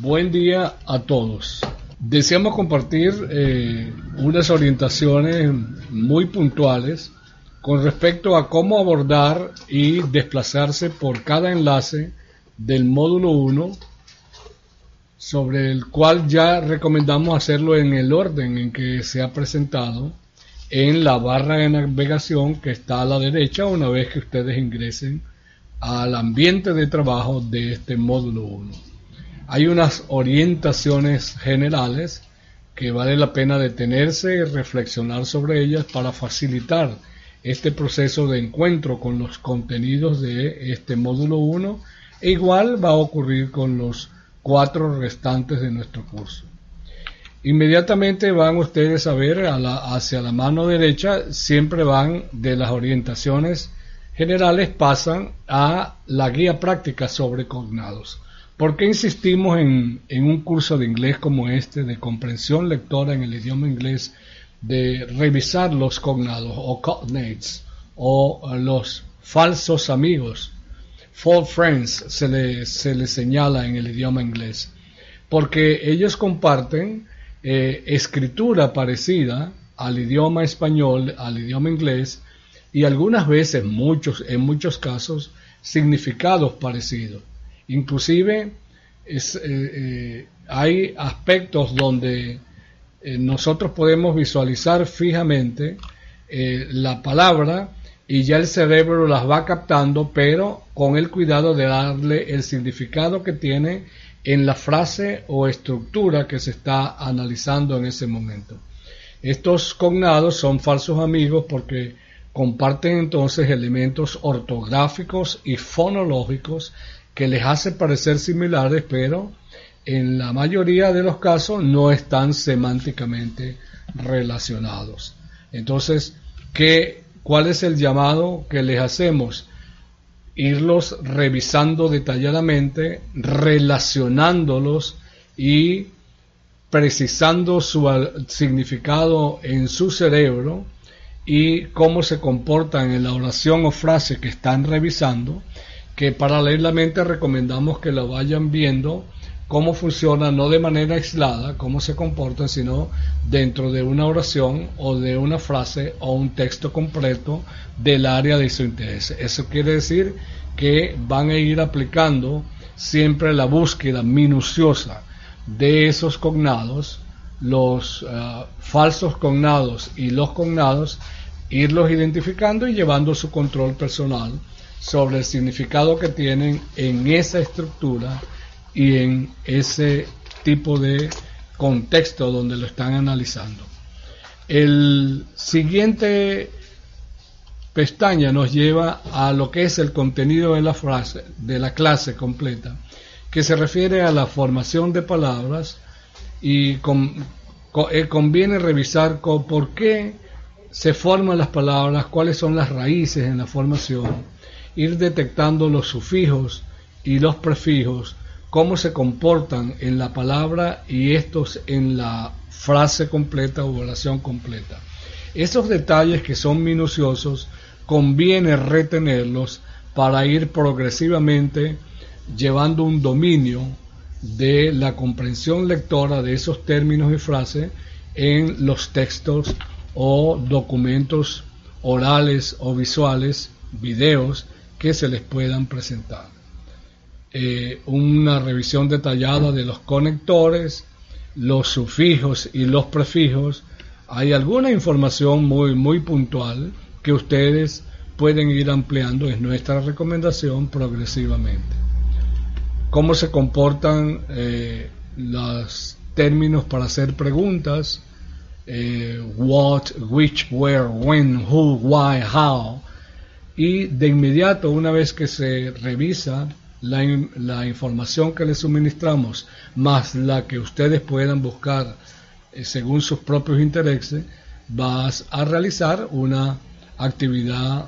Buen día a todos. Deseamos compartir eh, unas orientaciones muy puntuales con respecto a cómo abordar y desplazarse por cada enlace del módulo 1, sobre el cual ya recomendamos hacerlo en el orden en que se ha presentado en la barra de navegación que está a la derecha una vez que ustedes ingresen al ambiente de trabajo de este módulo 1 hay unas orientaciones generales que vale la pena detenerse y reflexionar sobre ellas para facilitar este proceso de encuentro con los contenidos de este módulo 1 e igual va a ocurrir con los cuatro restantes de nuestro curso. Inmediatamente van ustedes a ver hacia la mano derecha, siempre van de las orientaciones generales, pasan a la guía práctica sobre cognados. ¿Por qué insistimos en, un curso de inglés como este, de comprensión lectora en el idioma inglés, de revisar los cognados o cognates o los falsos amigos? False friends se le, se le señala en el idioma inglés. Porque ellos comparten eh, escritura parecida al idioma español, al idioma inglés, y algunas veces, muchos, en muchos casos, significados parecidos. Inclusive eh, eh, hay aspectos donde eh, nosotros podemos visualizar fijamente la palabra y ya el cerebro las va captando, pero con el cuidado de darle el significado que tiene en la frase o estructura que se está analizando en ese momento. Estos cognados son falsos amigos porque comparten entonces elementos ortográficos y fonológicos que les hace parecer similares, pero en la mayoría de los casos no están semánticamente relacionados. Entonces, ¿qué, ¿cuál es el llamado que les hacemos? Irlos revisando detalladamente, relacionándolos y precisando su significado en su cerebro y cómo se comportan en la oración o frase que están revisando que paralelamente recomendamos que lo vayan viendo cómo funciona, no de manera aislada, cómo se comporta, sino dentro de una oración o de una frase o un texto completo del área de su interés. Eso quiere decir que van a ir aplicando siempre la búsqueda minuciosa de esos cognados, los eh, falsos cognados y los cognados, irlos identificando y llevando su control personal sobre el significado que tienen en esa estructura y en ese tipo de contexto donde lo están analizando. El siguiente pestaña nos lleva a lo que es el contenido de la frase, de la clase completa, que se refiere a la formación de palabras y eh, conviene revisar por qué se forman las palabras, cuáles son las raíces en la formación, ir detectando los sufijos y los prefijos, cómo se comportan en la palabra y estos en la frase completa o oración completa. Esos detalles que son minuciosos conviene retenerlos para ir progresivamente llevando un dominio de la comprensión lectora de esos términos y frases en los textos o documentos orales o visuales, videos que se les puedan presentar. Eh, una revisión detallada de los conectores, los sufijos y los prefijos. Hay alguna información muy, muy puntual que ustedes pueden ir ampliando, es nuestra recomendación progresivamente. Cómo se comportan eh, los términos para hacer preguntas, eh, what, which, where, when, who, why, how, y de inmediato, una vez que se revisa la, información que les suministramos, más la que ustedes puedan buscar eh, según sus propios intereses, vas a realizar una actividad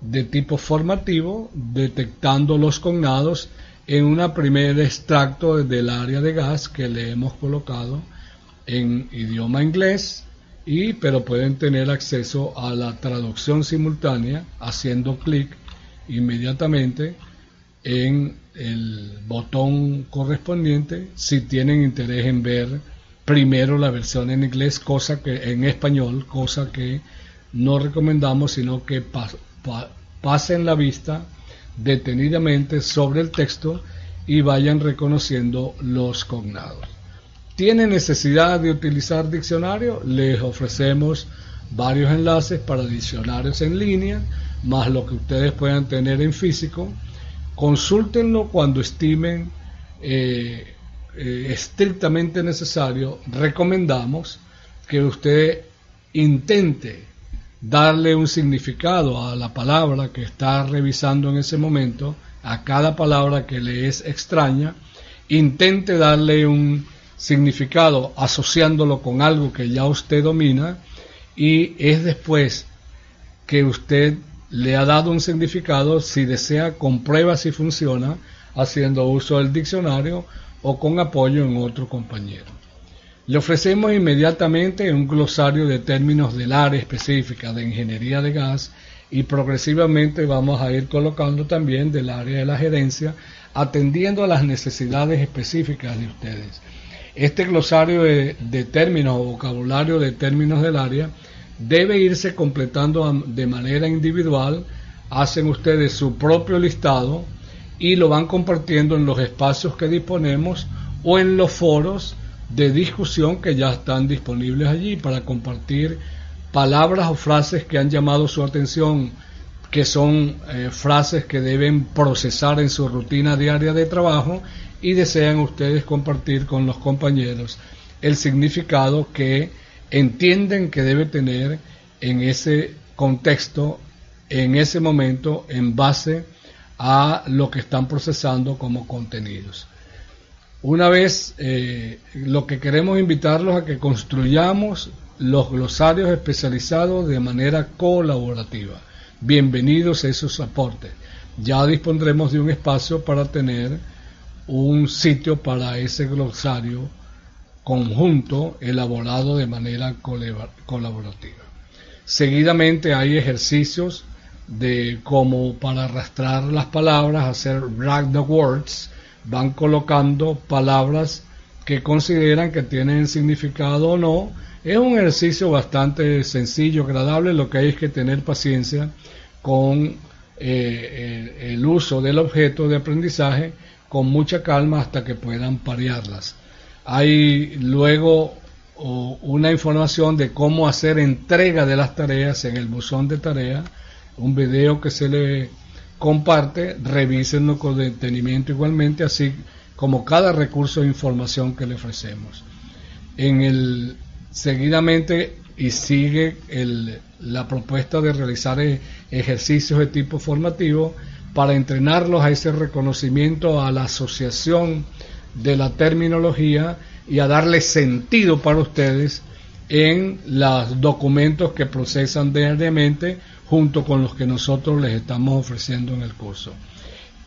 de tipo formativo, detectando los cognados en una primer extracto del área de gas que le hemos colocado en idioma inglés, y pero pueden tener acceso a la traducción simultánea haciendo clic inmediatamente en el botón correspondiente si tienen interés en ver primero la versión en inglés, cosa que en español, cosa que no recomendamos, sino que pasen la vista detenidamente sobre el texto y vayan reconociendo los cognados. ¿Tiene necesidad de utilizar diccionario? Les ofrecemos varios enlaces para diccionarios en línea, más lo que ustedes puedan tener en físico. Consúltenlo cuando estimen eh, eh, estrictamente necesario. Recomendamos que usted intente darle un significado a la palabra que está revisando en ese momento, a cada palabra que le es extraña, intente darle un significado asociándolo con algo que ya usted domina y es después que usted le ha dado un significado, si desea, comprueba si funciona haciendo uso del diccionario o con apoyo en otro compañero. Le ofrecemos inmediatamente un glosario de términos del área específica de ingeniería de gas y progresivamente vamos a ir colocando también del área de la gerencia, atendiendo a las necesidades específicas de ustedes. Este glosario de, términos o vocabulario de términos del área debe irse completando de manera individual. Hacen ustedes su propio listado y lo van compartiendo en los espacios que disponemos o en los foros de discusión que ya están disponibles allí para compartir palabras o frases que han llamado su atención, que son eh, frases que deben procesar en su rutina diaria de trabajo y desean ustedes compartir con los compañeros el significado que entienden que debe tener en ese contexto, en ese momento, en base a lo que están procesando como contenidos. Una vez, eh, lo que queremos invitarlos a que construyamos los glosarios especializados de manera colaborativa. Bienvenidos a esos aportes. Ya dispondremos de un espacio para tener un sitio para ese glosario conjunto elaborado de manera colaborativa. Seguidamente hay ejercicios de como para arrastrar las palabras, hacer drag the words, van colocando palabras que consideran que tienen significado o no. Es un ejercicio bastante sencillo, agradable, lo que hay es que tener paciencia con eh, el uso del objeto de aprendizaje con mucha calma hasta que puedan parearlas. Hay luego una información de cómo hacer entrega de las tareas en el buzón de tarea, un video que se le comparte, revísenlo con detenimiento igualmente, así como cada recurso de información que le ofrecemos. En el seguidamente y sigue la propuesta de realizar e, ejercicios de tipo formativo para entrenarlos a ese reconocimiento, a la asociación de la terminología y a darle sentido para ustedes en los documentos que procesan diariamente junto con los que nosotros les estamos ofreciendo en el curso.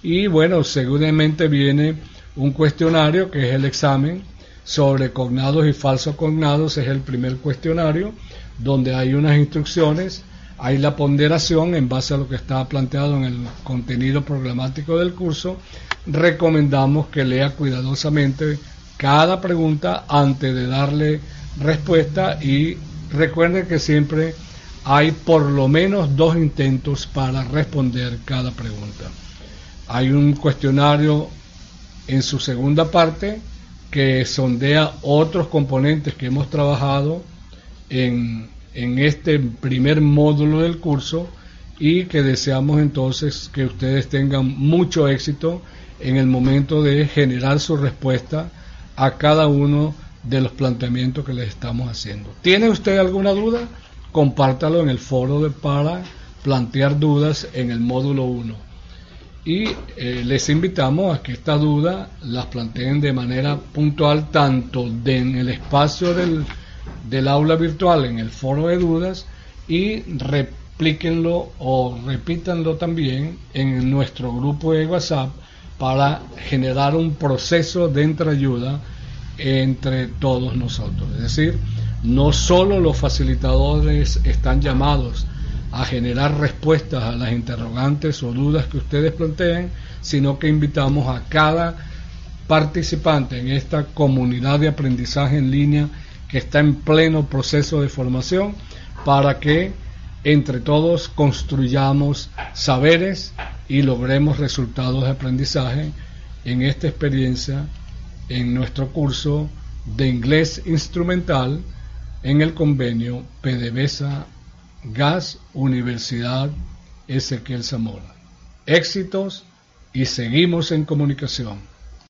Y bueno, seguramente viene un cuestionario que es el examen sobre cognados y falsos cognados, es el primer cuestionario donde hay unas instrucciones hay la ponderación en base a lo que está planteado en el contenido programático del curso. Recomendamos que lea cuidadosamente cada pregunta antes de darle respuesta y recuerde que siempre hay por lo menos dos intentos para responder cada pregunta. Hay un cuestionario en su segunda parte que sondea otros componentes que hemos trabajado en este primer módulo del curso y que deseamos entonces que ustedes tengan mucho éxito en el momento de generar su respuesta a cada uno de los planteamientos que les estamos haciendo. ¿Tiene usted alguna duda? Compártalo en el foro de para plantear dudas en el módulo 1. Y eh, les invitamos a que esta duda las planteen de manera puntual tanto en el espacio del del aula virtual en el foro de dudas y replíquenlo o repítanlo también en nuestro grupo de WhatsApp para generar un proceso de entreayuda entre todos nosotros. Es decir, no solo los facilitadores están llamados a generar respuestas a las interrogantes o dudas que ustedes planteen, sino que invitamos a cada participante en esta comunidad de aprendizaje en línea que está en pleno proceso de formación para que entre todos construyamos saberes y logremos resultados de aprendizaje en esta experiencia en nuestro curso de inglés instrumental en el convenio PDVSA Gas Universidad Ezequiel Zamora. Éxitos y seguimos en comunicación.